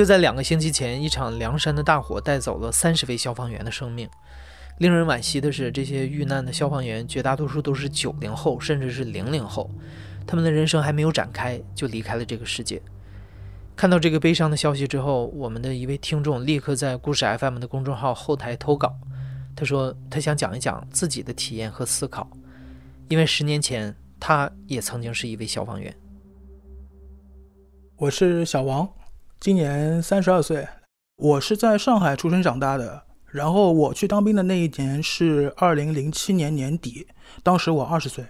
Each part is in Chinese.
就在两个星期前，一场凉山的大火带走了三十位消防员的生命。令人惋惜的是，这些遇难的消防员绝大多数都是九零后，甚至是零零后，他们的人生还没有展开就离开了这个世界。看到这个悲伤的消息之后，我们的一位听众立刻在故事 FM 的公众号后台投稿，他说他想讲一讲自己的体验和思考，因为十年前他也曾经是一位消防员。我是小王。今年三十二岁，我是在上海出生长大的。然后我去当兵的那一年是二零零七年年底，当时我二十岁。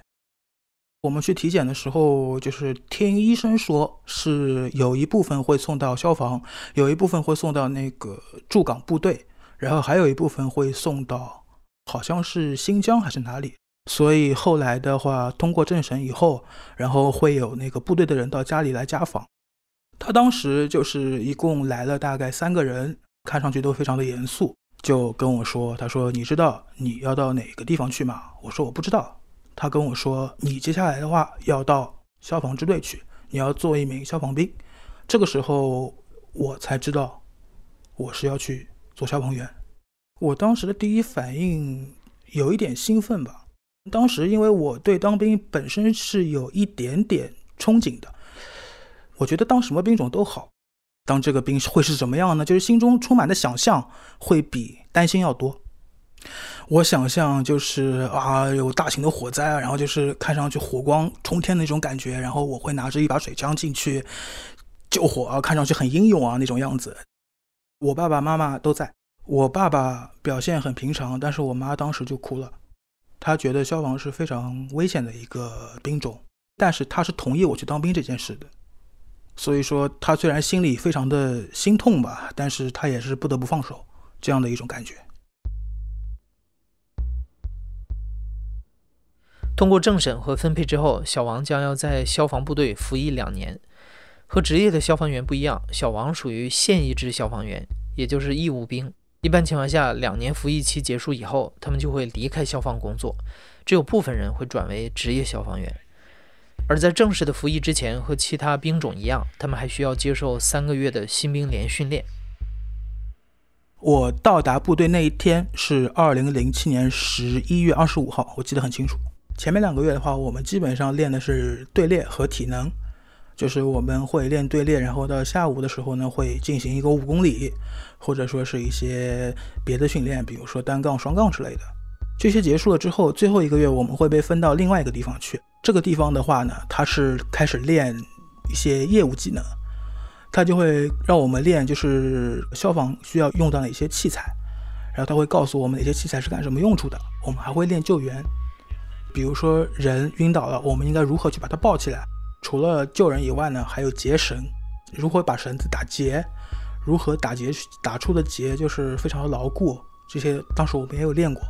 我们去体检的时候，就是听医生说是有一部分会送到消防，有一部分会送到那个驻港部队，然后还有一部分会送到好像是新疆还是哪里。所以后来的话，通过政审以后，然后会有那个部队的人到家里来家访。他当时就是一共来了大概三个人，看上去都非常的严肃，就跟我说：“他说你知道你要到哪个地方去吗？”我说：“我不知道。”他跟我说：“你接下来的话要到消防支队去，你要做一名消防兵。”这个时候我才知道我是要去做消防员。我当时的第一反应有一点兴奋吧，当时因为我对当兵本身是有一点点憧憬的。我觉得当什么兵种都好，当这个兵会是怎么样呢？就是心中充满的想象会比担心要多。我想象就是啊，有大型的火灾啊，然后就是看上去火光冲天的那种感觉，然后我会拿着一把水枪进去救火啊，看上去很英勇啊那种样子。我爸爸妈妈都在，我爸爸表现很平常，但是我妈当时就哭了，她觉得消防是非常危险的一个兵种，但是她是同意我去当兵这件事的。所以说，他虽然心里非常的心痛吧，但是他也是不得不放手，这样的一种感觉。通过政审和分配之后，小王将要在消防部队服役两年。和职业的消防员不一样，小王属于现役制消防员，也就是义务兵。一般情况下，两年服役期结束以后，他们就会离开消防工作，只有部分人会转为职业消防员。而在正式的服役之前，和其他兵种一样，他们还需要接受三个月的新兵连训练。我到达部队那一天是二零零七年十一月二十五号，我记得很清楚。前面两个月的话，我们基本上练的是队列和体能，就是我们会练队列，然后到下午的时候呢，会进行一个五公里，或者说是一些别的训练，比如说单杠、双杠之类的。这些结束了之后，最后一个月我们会被分到另外一个地方去。这个地方的话呢，它是开始练一些业务技能，它就会让我们练，就是消防需要用到哪些器材，然后他会告诉我们哪些器材是干什么用处的。我们还会练救援，比如说人晕倒了，我们应该如何去把他抱起来。除了救人以外呢，还有结绳，如何把绳子打结，如何打结打出的结就是非常的牢固，这些当时我们也有练过。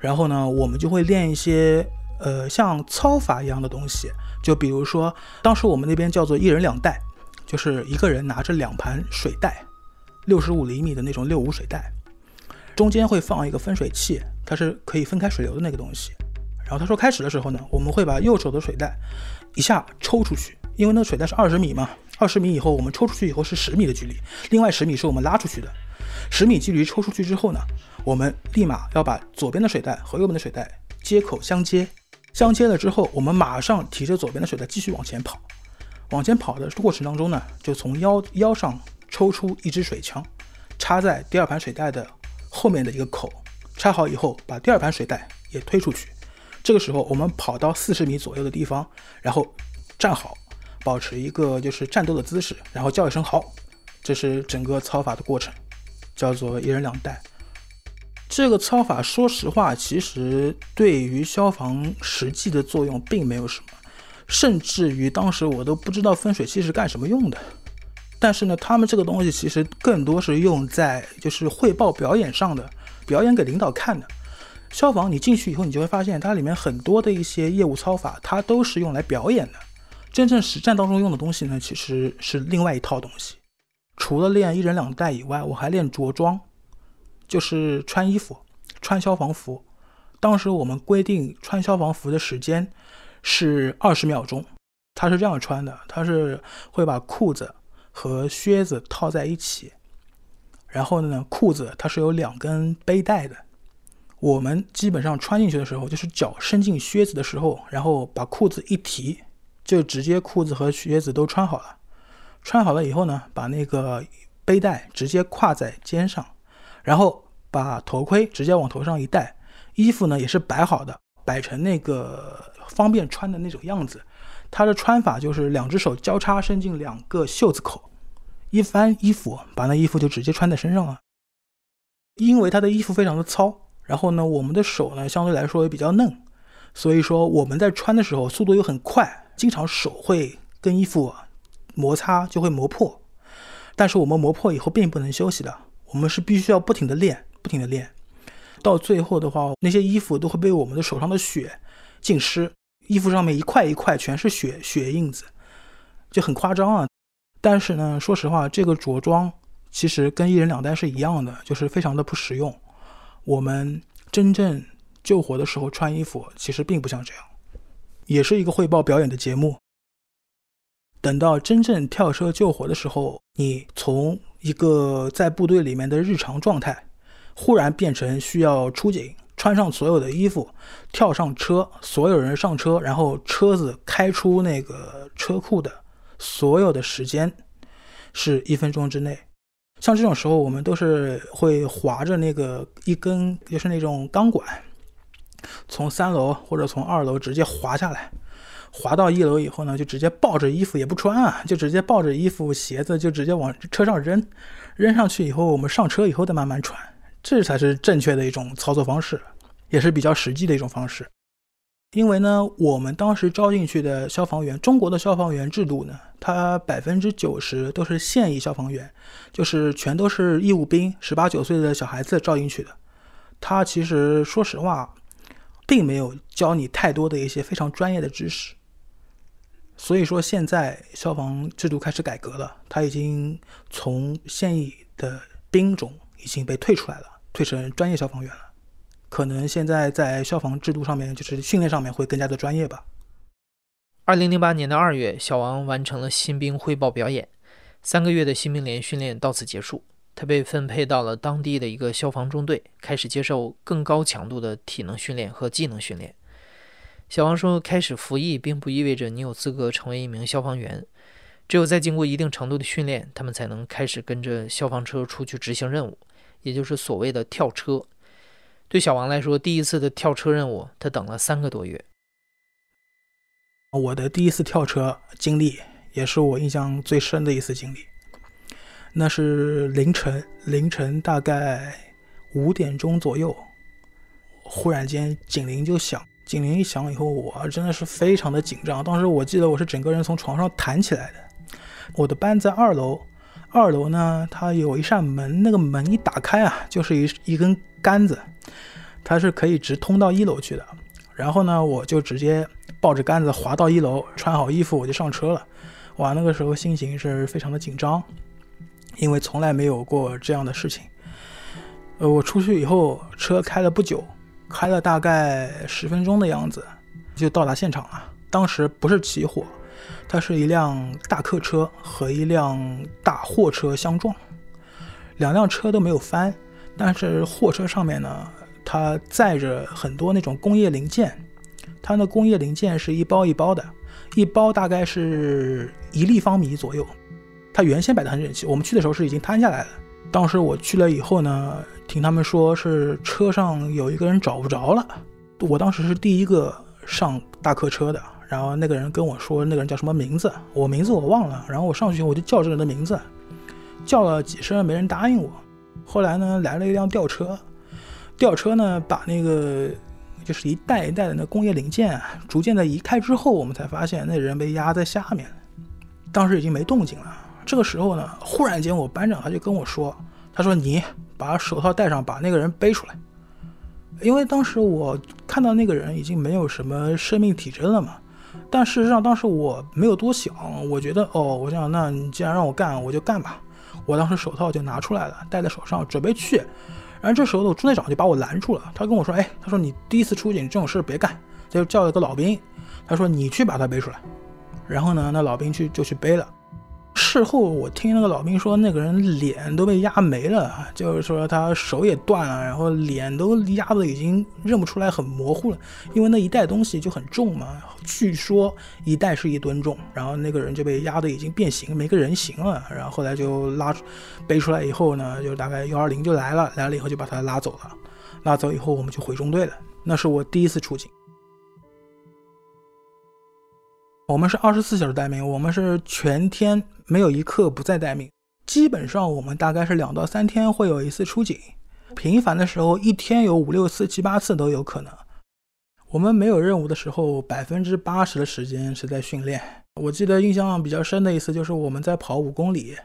然后呢，我们就会练一些。呃，像操法一样的东西，就比如说，当时我们那边叫做一人两袋，就是一个人拿着两盘水袋，六十五厘米的那种六五水袋，中间会放一个分水器，它是可以分开水流的那个东西。然后他说开始的时候呢，我们会把右手的水袋一下抽出去，因为那个水袋是二十米嘛，二十米以后我们抽出去以后是十米的距离，另外十米是我们拉出去的。十米距离抽出去之后呢，我们立马要把左边的水袋和右边的水袋接口相接。相接了之后，我们马上提着左边的水袋继续往前跑。往前跑的过程当中呢，就从腰腰上抽出一支水枪，插在第二盘水袋的后面的一个口。插好以后，把第二盘水袋也推出去。这个时候，我们跑到四十米左右的地方，然后站好，保持一个就是战斗的姿势，然后叫一声好。这是整个操法的过程，叫做一人两袋。这个操法，说实话，其实对于消防实际的作用并没有什么。甚至于当时我都不知道分水器是干什么用的。但是呢，他们这个东西其实更多是用在就是汇报表演上的，表演给领导看的。消防你进去以后，你就会发现它里面很多的一些业务操法，它都是用来表演的。真正实战当中用的东西呢，其实是另外一套东西。除了练一人两带以外，我还练着装，就是穿衣服，穿消防服。当时我们规定穿消防服的时间是二十秒钟。他是这样穿的，他是会把裤子和靴子套在一起，然后呢，裤子它是有两根背带的。我们基本上穿进去的时候，就是脚伸进靴子的时候，然后把裤子一提，就直接裤子和靴子都穿好了。穿好了以后呢，把那个背带直接挎在肩上，然后把头盔直接往头上一戴，衣服呢也是摆好的，摆成那个方便穿的那种样子。它的穿法就是两只手交叉伸进两个袖子口，一翻衣服，把那衣服就直接穿在身上了。因为他的衣服非常的糙，然后呢，我们的手呢相对来说也比较嫩，所以说我们在穿的时候速度又很快，经常手会跟衣服。摩擦就会磨破，但是我们磨破以后并不能休息的，我们是必须要不停的练，不停的练，到最后的话，那些衣服都会被我们的手上的血浸湿，衣服上面一块一块全是血血印子，就很夸张啊。但是呢，说实话，这个着装其实跟一人两单是一样的，就是非常的不实用。我们真正救火的时候穿衣服，其实并不像这样，也是一个汇报表演的节目。等到真正跳车救火的时候，你从一个在部队里面的日常状态，忽然变成需要出警，穿上所有的衣服，跳上车，所有人上车，然后车子开出那个车库的所有的时间是一分钟之内。像这种时候，我们都是会划着那个一根，就是那种钢管，从三楼或者从二楼直接滑下来。滑到一楼以后呢，就直接抱着衣服也不穿啊，就直接抱着衣服、鞋子就直接往车上扔，扔上去以后，我们上车以后再慢慢穿，这才是正确的一种操作方式，也是比较实际的一种方式。因为呢，我们当时招进去的消防员，中国的消防员制度呢，它百分之九十都是现役消防员，就是全都是义务兵，十八九岁的小孩子招进去的。他其实说实话，并没有教你太多的一些非常专业的知识。所以说，现在消防制度开始改革了，他已经从现役的兵种已经被退出来了，退成专业消防员了。可能现在在消防制度上面，就是训练上面会更加的专业吧。二零零八年的二月，小王完成了新兵汇报表演，三个月的新兵连训练到此结束，他被分配到了当地的一个消防中队，开始接受更高强度的体能训练和技能训练。小王说：“开始服役并不意味着你有资格成为一名消防员，只有在经过一定程度的训练，他们才能开始跟着消防车出去执行任务，也就是所谓的跳车。对小王来说，第一次的跳车任务，他等了三个多月。我的第一次跳车经历，也是我印象最深的一次经历。那是凌晨，凌晨大概五点钟左右，忽然间警铃就响。”警铃一响以后，我真的是非常的紧张。当时我记得我是整个人从床上弹起来的。我的班在二楼，二楼呢，它有一扇门，那个门一打开啊，就是一一根杆子，它是可以直通到一楼去的。然后呢，我就直接抱着杆子滑到一楼，穿好衣服我就上车了。哇，那个时候心情是非常的紧张，因为从来没有过这样的事情。呃，我出去以后，车开了不久。开了大概十分钟的样子，就到达现场了。当时不是起火，它是一辆大客车和一辆大货车相撞，两辆车都没有翻，但是货车上面呢，它载着很多那种工业零件，它的工业零件是一包一包的，一包大概是一立方米左右，它原先摆的很整齐，我们去的时候是已经摊下来了。当时我去了以后呢。听他们说是车上有一个人找不着了，我当时是第一个上大客车的，然后那个人跟我说那个人叫什么名字，我名字我忘了，然后我上去我就叫这个人的名字，叫了几声没人答应我，后来呢来了一辆吊车，吊车呢把那个就是一袋一袋的那工业零件，逐渐的移开之后，我们才发现那人被压在下面，当时已经没动静了。这个时候呢，忽然间我班长他就跟我说：“他说你把手套戴上，把那个人背出来。”因为当时我看到那个人已经没有什么生命体征了嘛。但事实上当时我没有多想，我觉得哦，我想那你既然让我干，我就干吧。我当时手套就拿出来了，戴在手上，准备去。然后这时候的，中队长就把我拦住了。他跟我说：“哎，他说你第一次出警，这种事别干。”他就叫了个老兵，他说：“你去把他背出来。”然后呢，那老兵去就去背了。事后我听那个老兵说，那个人脸都被压没了，就是说他手也断了，然后脸都压的已经认不出来，很模糊了。因为那一袋东西就很重嘛，据说一袋是一吨重，然后那个人就被压的已经变形，没个人形了。然后后来就拉背出来以后呢，就大概幺二零就来了，来了以后就把他拉走了。拉走以后我们就回中队了。那是我第一次出警。我们是二十四小时待命，我们是全天没有一刻不在待命。基本上我们大概是两到三天会有一次出警，频繁的时候一天有五六次、七八次都有可能。我们没有任务的时候，百分之八十的时间是在训练。我记得印象比较深的一次就是我们在跑五公里，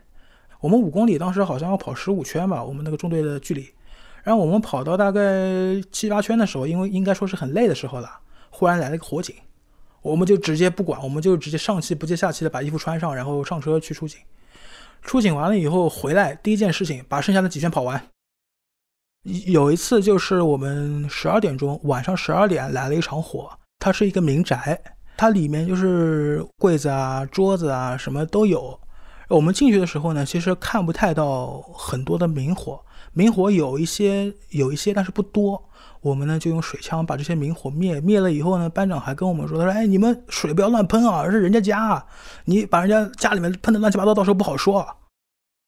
我们五公里当时好像要跑十五圈吧，我们那个中队的距离。然后我们跑到大概七八圈的时候，因为应该说是很累的时候了，忽然来了个火警。我们就直接不管，我们就直接上气不接下气的把衣服穿上，然后上车去出警。出警完了以后回来，第一件事情把剩下的几圈跑完。有一次就是我们十二点钟，晚上十二点来了一场火，它是一个民宅，它里面就是柜子啊、桌子啊什么都有。我们进去的时候呢，其实看不太到很多的明火，明火有一些有一些，但是不多。我们呢就用水枪把这些明火灭灭了以后呢，班长还跟我们说：“他说，哎，你们水不要乱喷啊，是人家家，你把人家家里面喷的乱七八糟，到时候不好说。”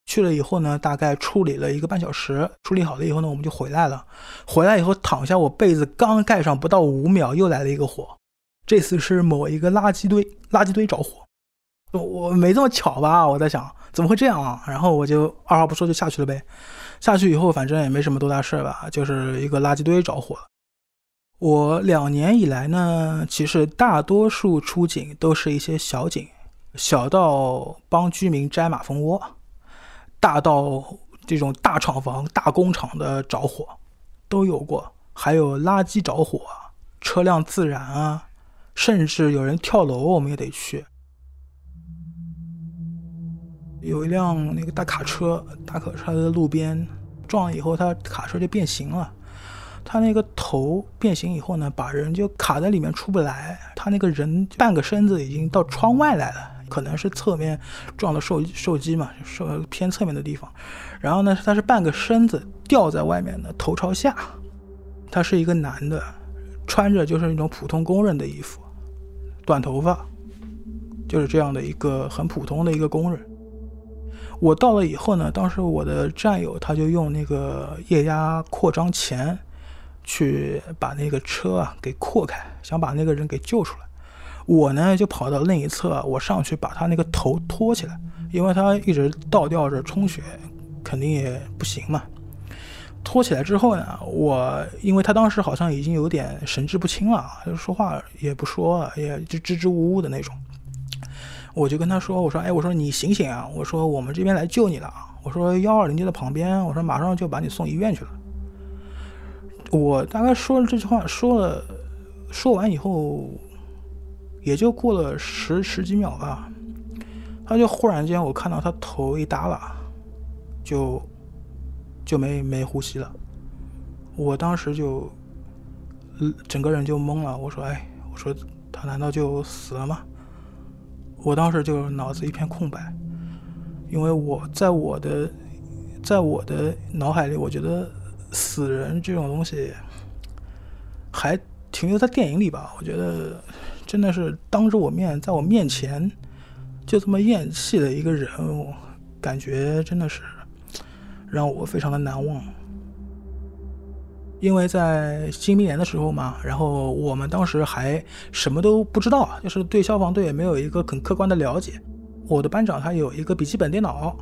去了以后呢，大概处理了一个半小时，处理好了以后呢，我们就回来了。回来以后躺下，我被子刚盖上不到五秒，又来了一个火。这次是某一个垃圾堆，垃圾堆着火。我没这么巧吧？我在想怎么会这样啊？然后我就二话不说就下去了呗。下去以后，反正也没什么多大事吧，就是一个垃圾堆着火了。我两年以来呢，其实大多数出警都是一些小警，小到帮居民摘马蜂窝，大到这种大厂房、大工厂的着火都有过，还有垃圾着火、车辆自燃啊，甚至有人跳楼，我们也得去。有一辆那个大卡车，大卡车在路边撞了以后，它卡车就变形了。它那个头变形以后呢，把人就卡在里面出不来。他那个人半个身子已经到窗外来了，可能是侧面撞的受受击嘛，受偏侧面的地方。然后呢，他是半个身子吊在外面的，头朝下。他是一个男的，穿着就是那种普通工人的衣服，短头发，就是这样的一个很普通的一个工人。我到了以后呢，当时我的战友他就用那个液压扩张钳，去把那个车啊给扩开，想把那个人给救出来。我呢就跑到另一侧，我上去把他那个头托起来，因为他一直倒吊着充血，肯定也不行嘛。托起来之后呢，我因为他当时好像已经有点神志不清了，就说话也不说，也就支支吾吾的那种。我就跟他说：“我说，哎，我说你醒醒啊！我说我们这边来救你了啊。我说幺二零就在旁边，我说马上就把你送医院去了。”我大概说了这句话，说了，说完以后，也就过了十十几秒吧，他就忽然间我看到他头一耷拉，就就没没呼吸了。我当时就，整个人就懵了。我说：“哎，我说他难道就死了吗？”我当时就脑子一片空白，因为我在我的，在我的脑海里，我觉得死人这种东西还停留在电影里吧。我觉得真的是当着我面，在我面前就这么咽气的一个人，感觉真的是让我非常的难忘。因为在新兵连的时候嘛，然后我们当时还什么都不知道，就是对消防队也没有一个很客观的了解。我的班长他有一个笔记本电脑，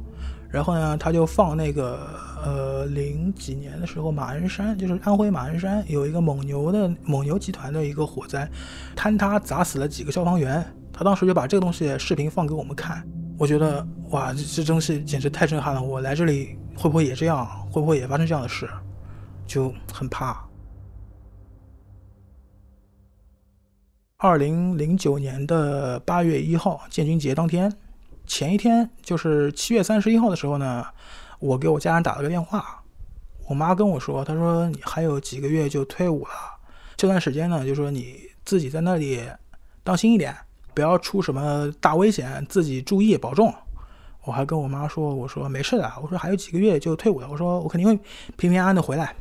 然后呢，他就放那个呃零几年的时候，马鞍山就是安徽马鞍山有一个蒙牛的蒙牛集团的一个火灾，坍塌砸死了几个消防员。他当时就把这个东西视频放给我们看，我觉得哇，这这东西简直太震撼了。我来这里会不会也这样？会不会也发生这样的事？就很怕。二零零九年的八月一号，建军节当天。前一天就是七月三十一号的时候呢，我给我家人打了个电话，我妈跟我说，她说你还有几个月就退伍了，这段时间呢，就说你自己在那里当心一点，不要出什么大危险，自己注意保重。我还跟我妈说，我说没事的，我说还有几个月就退伍了，我说我肯定会平平安安的回来。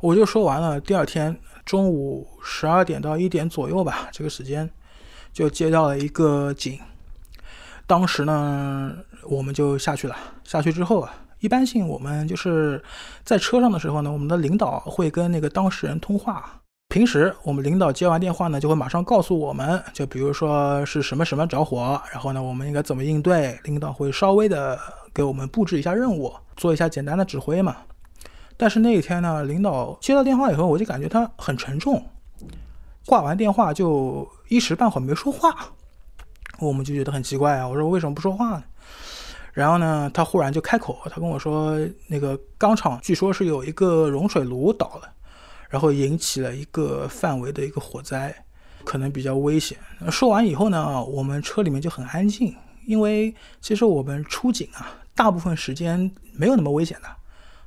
我就说完了，第二天中午十二点到一点左右吧，这个时间就接到了一个警。当时呢，我们就下去了。下去之后啊，一般性我们就是在车上的时候呢，我们的领导会跟那个当事人通话。平时我们领导接完电话呢，就会马上告诉我们，就比如说是什么什么着火，然后呢，我们应该怎么应对。领导会稍微的给我们布置一下任务，做一下简单的指挥嘛。但是那一天呢，领导接到电话以后，我就感觉他很沉重，挂完电话就一时半会没说话。我们就觉得很奇怪啊！我说为什么不说话呢？然后呢，他忽然就开口，他跟我说，那个钢厂据说是有一个熔水炉倒了，然后引起了一个范围的一个火灾，可能比较危险。说完以后呢，我们车里面就很安静，因为其实我们出警啊，大部分时间没有那么危险的，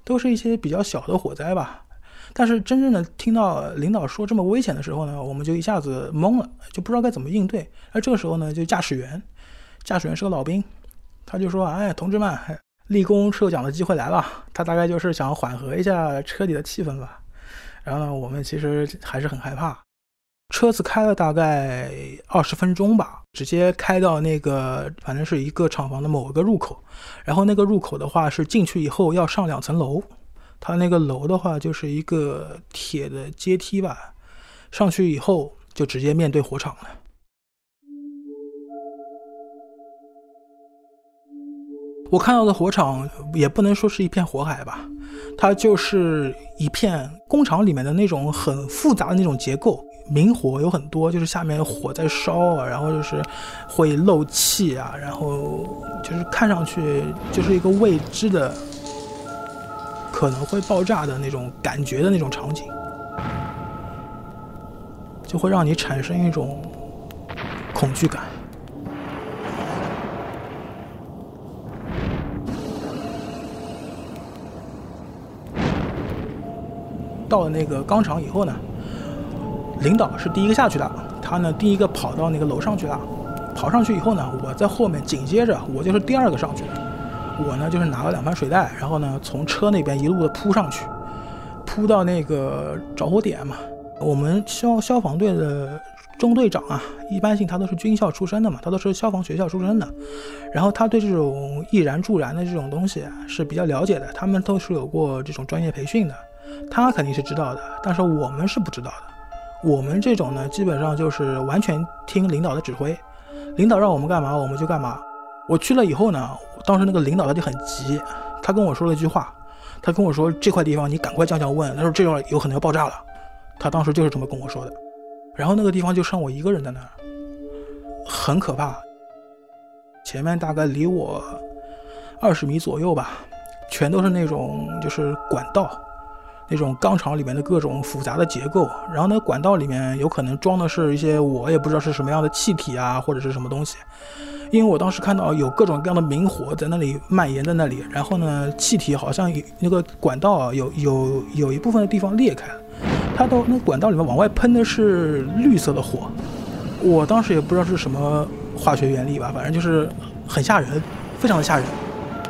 都是一些比较小的火灾吧。但是真正的听到领导说这么危险的时候呢，我们就一下子懵了，就不知道该怎么应对。而这个时候呢，就驾驶员，驾驶员是个老兵，他就说：“哎，同志们，立功受奖的机会来了。”他大概就是想缓和一下车里的气氛吧。然后呢，我们其实还是很害怕。车子开了大概二十分钟吧，直接开到那个反正是一个厂房的某一个入口。然后那个入口的话是进去以后要上两层楼。它那个楼的话，就是一个铁的阶梯吧，上去以后就直接面对火场了。我看到的火场也不能说是一片火海吧，它就是一片工厂里面的那种很复杂的那种结构，明火有很多，就是下面火在烧啊，然后就是会漏气啊，然后就是看上去就是一个未知的。可能会爆炸的那种感觉的那种场景，就会让你产生一种恐惧感。到了那个钢厂以后呢，领导是第一个下去的，他呢第一个跑到那个楼上去了，跑上去以后呢，我在后面紧接着，我就是第二个上去的。我呢，就是拿了两盘水袋，然后呢，从车那边一路的扑上去，扑到那个着火点嘛。我们消消防队的中队长啊，一般性他都是军校出身的嘛，他都是消防学校出身的，然后他对这种易燃助燃的这种东西是比较了解的，他们都是有过这种专业培训的，他肯定是知道的，但是我们是不知道的。我们这种呢，基本上就是完全听领导的指挥，领导让我们干嘛，我们就干嘛。我去了以后呢，当时那个领导他就很急，他跟我说了一句话，他跟我说这块地方你赶快降降温，他说这块有可能要爆炸了，他当时就是这么跟我说的。然后那个地方就剩我一个人在那儿，很可怕。前面大概离我二十米左右吧，全都是那种就是管道，那种钢厂里面的各种复杂的结构。然后那管道里面有可能装的是一些我也不知道是什么样的气体啊，或者是什么东西。因为我当时看到有各种各样的明火在那里蔓延在那里，然后呢，气体好像那个管道有有有一部分的地方裂开了，它到那管道里面往外喷的是绿色的火，我当时也不知道是什么化学原理吧，反正就是很吓人，非常的吓人。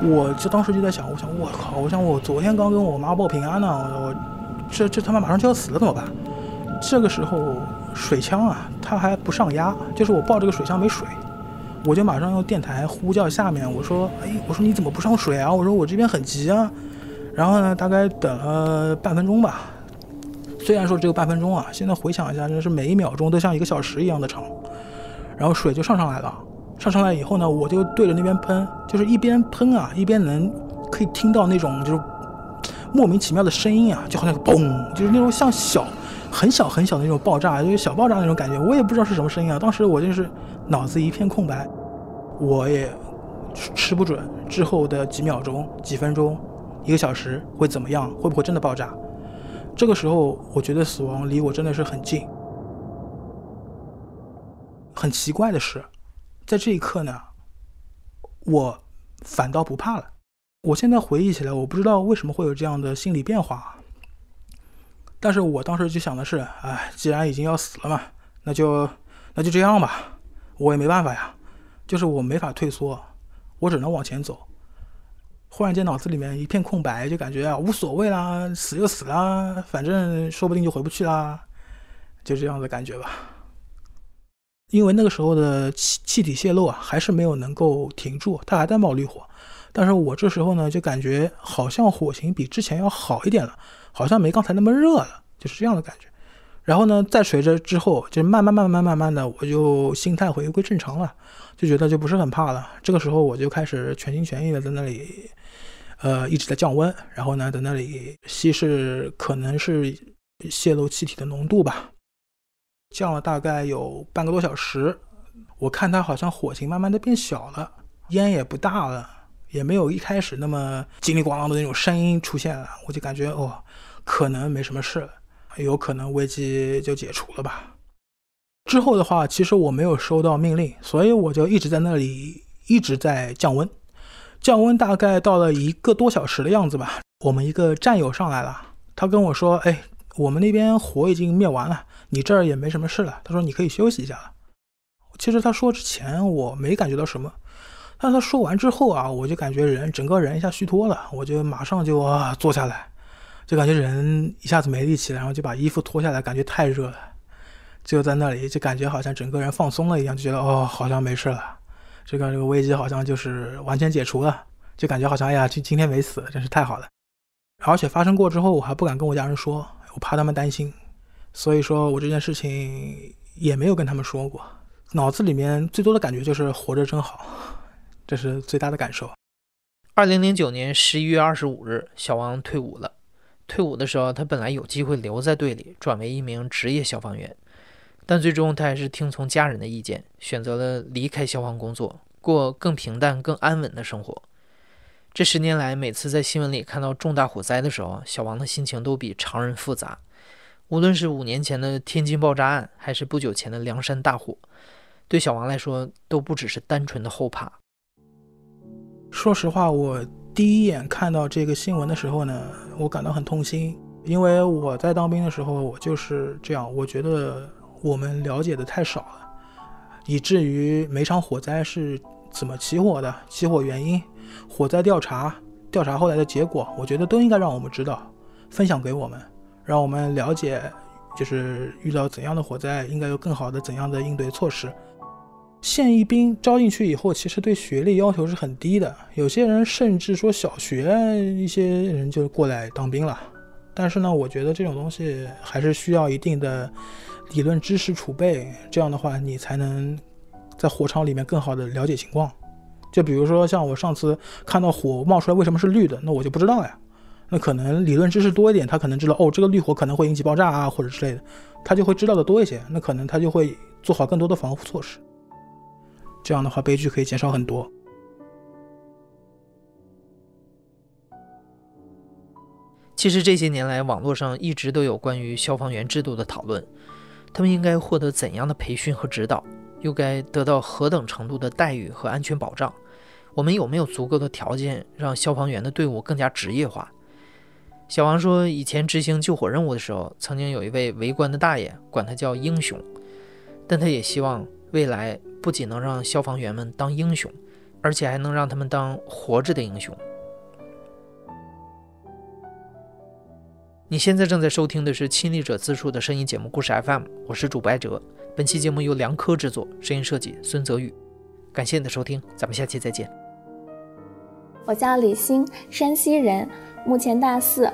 我就当时就在想，我想我靠，我想我昨天刚跟我妈报平安呢，我这这他妈马上就要死了怎么办？这个时候水枪啊，它还不上压，就是我抱这个水枪没水。我就马上用电台呼叫下面，我说：“哎，我说你怎么不上水啊？我说我这边很急啊。”然后呢，大概等了半分钟吧。虽然说只有半分钟啊，现在回想一下，真是每一秒钟都像一个小时一样的长。然后水就上上来了，上上来以后呢，我就对着那边喷，就是一边喷啊，一边能可以听到那种就是莫名其妙的声音啊，就好像嘣，就是那种像小很小很小的那种爆炸，就是小爆炸那种感觉。我也不知道是什么声音啊，当时我就是脑子一片空白，我也吃不准之后的几秒钟、几分钟、一个小时会怎么样，会不会真的爆炸。这个时候，我觉得死亡离我真的是很近。很奇怪的是，在这一刻呢，我反倒不怕了。我现在回忆起来，我不知道为什么会有这样的心理变化。但是我当时就想的是，哎，既然已经要死了嘛，那就那就这样吧，我也没办法呀，就是我没法退缩，我只能往前走。忽然间脑子里面一片空白，就感觉啊无所谓啦，死就死啦，反正说不定就回不去啦，就这样的感觉吧。因为那个时候的气气体泄漏啊，还是没有能够停住，它还在冒绿火。但是我这时候呢，就感觉好像火情比之前要好一点了，好像没刚才那么热了，就是这样的感觉。然后呢，再随着之后，就慢慢慢慢慢慢的，我就心态回归正常了，就觉得就不是很怕了。这个时候我就开始全心全意的在那里。呃，一直在降温，然后呢，在那里稀释，可能是泄漏气体的浓度吧，降了大概有半个多小时。我看它好像火情慢慢的变小了，烟也不大了，也没有一开始那么叽里呱啦的那种声音出现了。我就感觉哦，可能没什么事了，有可能危机就解除了吧。之后的话，其实我没有收到命令，所以我就一直在那里一直在降温。降温大概到了一个多小时的样子吧，我们一个战友上来了，他跟我说：“哎，我们那边火已经灭完了，你这儿也没什么事了。”他说：“你可以休息一下了。”其实他说之前我没感觉到什么，但他说完之后啊，我就感觉人整个人一下虚脱了，我就马上就啊坐下来，就感觉人一下子没力气了，然后就把衣服脱下来，感觉太热了，就在那里就感觉好像整个人放松了一样，就觉得哦，好像没事了。这个这个危机好像就是完全解除了，就感觉好像哎呀，今今天没死，真是太好了。而且发生过之后，我还不敢跟我家人说，我怕他们担心，所以说我这件事情也没有跟他们说过。脑子里面最多的感觉就是活着真好，这是最大的感受。二零零九年十一月二十五日，小王退伍了。退伍的时候，他本来有机会留在队里，转为一名职业消防员。但最终，他还是听从家人的意见，选择了离开消防工作，过更平淡、更安稳的生活。这十年来，每次在新闻里看到重大火灾的时候，小王的心情都比常人复杂。无论是五年前的天津爆炸案，还是不久前的凉山大火，对小王来说，都不只是单纯的后怕。说实话，我第一眼看到这个新闻的时候呢，我感到很痛心，因为我在当兵的时候，我就是这样，我觉得。我们了解的太少了，以至于每场火灾是怎么起火的、起火原因、火灾调查、调查后来的结果，我觉得都应该让我们知道，分享给我们，让我们了解，就是遇到怎样的火灾应该有更好的怎样的应对措施。现役兵招进去以后，其实对学历要求是很低的，有些人甚至说小学一些人就过来当兵了。但是呢，我觉得这种东西还是需要一定的。理论知识储备，这样的话你才能在火场里面更好的了解情况。就比如说像我上次看到火冒出来为什么是绿的，那我就不知道呀。那可能理论知识多一点，他可能知道哦，这个绿火可能会引起爆炸啊或者之类的，他就会知道的多一些。那可能他就会做好更多的防护措施。这样的话悲剧可以减少很多。其实这些年来，网络上一直都有关于消防员制度的讨论。他们应该获得怎样的培训和指导？又该得到何等程度的待遇和安全保障？我们有没有足够的条件让消防员的队伍更加职业化？小王说，以前执行救火任务的时候，曾经有一位围观的大爷，管他叫英雄。但他也希望未来不仅能让消防员们当英雄，而且还能让他们当活着的英雄。你现在正在收听的是亲历者自述的声音节目故事 FM，我是主播艾哲。本期节目由梁科制作，声音设计孙泽宇。感谢你的收听，咱们下期再见。我叫李欣，山西人，目前大四。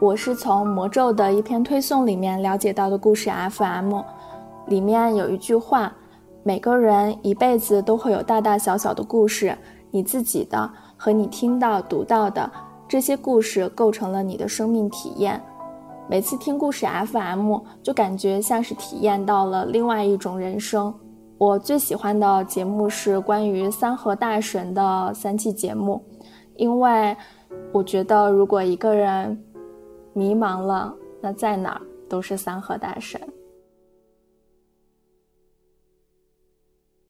我是从魔咒的一篇推送里面了解到的故事 FM，里面有一句话：每个人一辈子都会有大大小小的故事，你自己的和你听到、读到的这些故事构成了你的生命体验。每次听故事 FM，就感觉像是体验到了另外一种人生。我最喜欢的节目是关于三河大神的三期节目，因为我觉得如果一个人迷茫了，那在哪儿都是三和大神。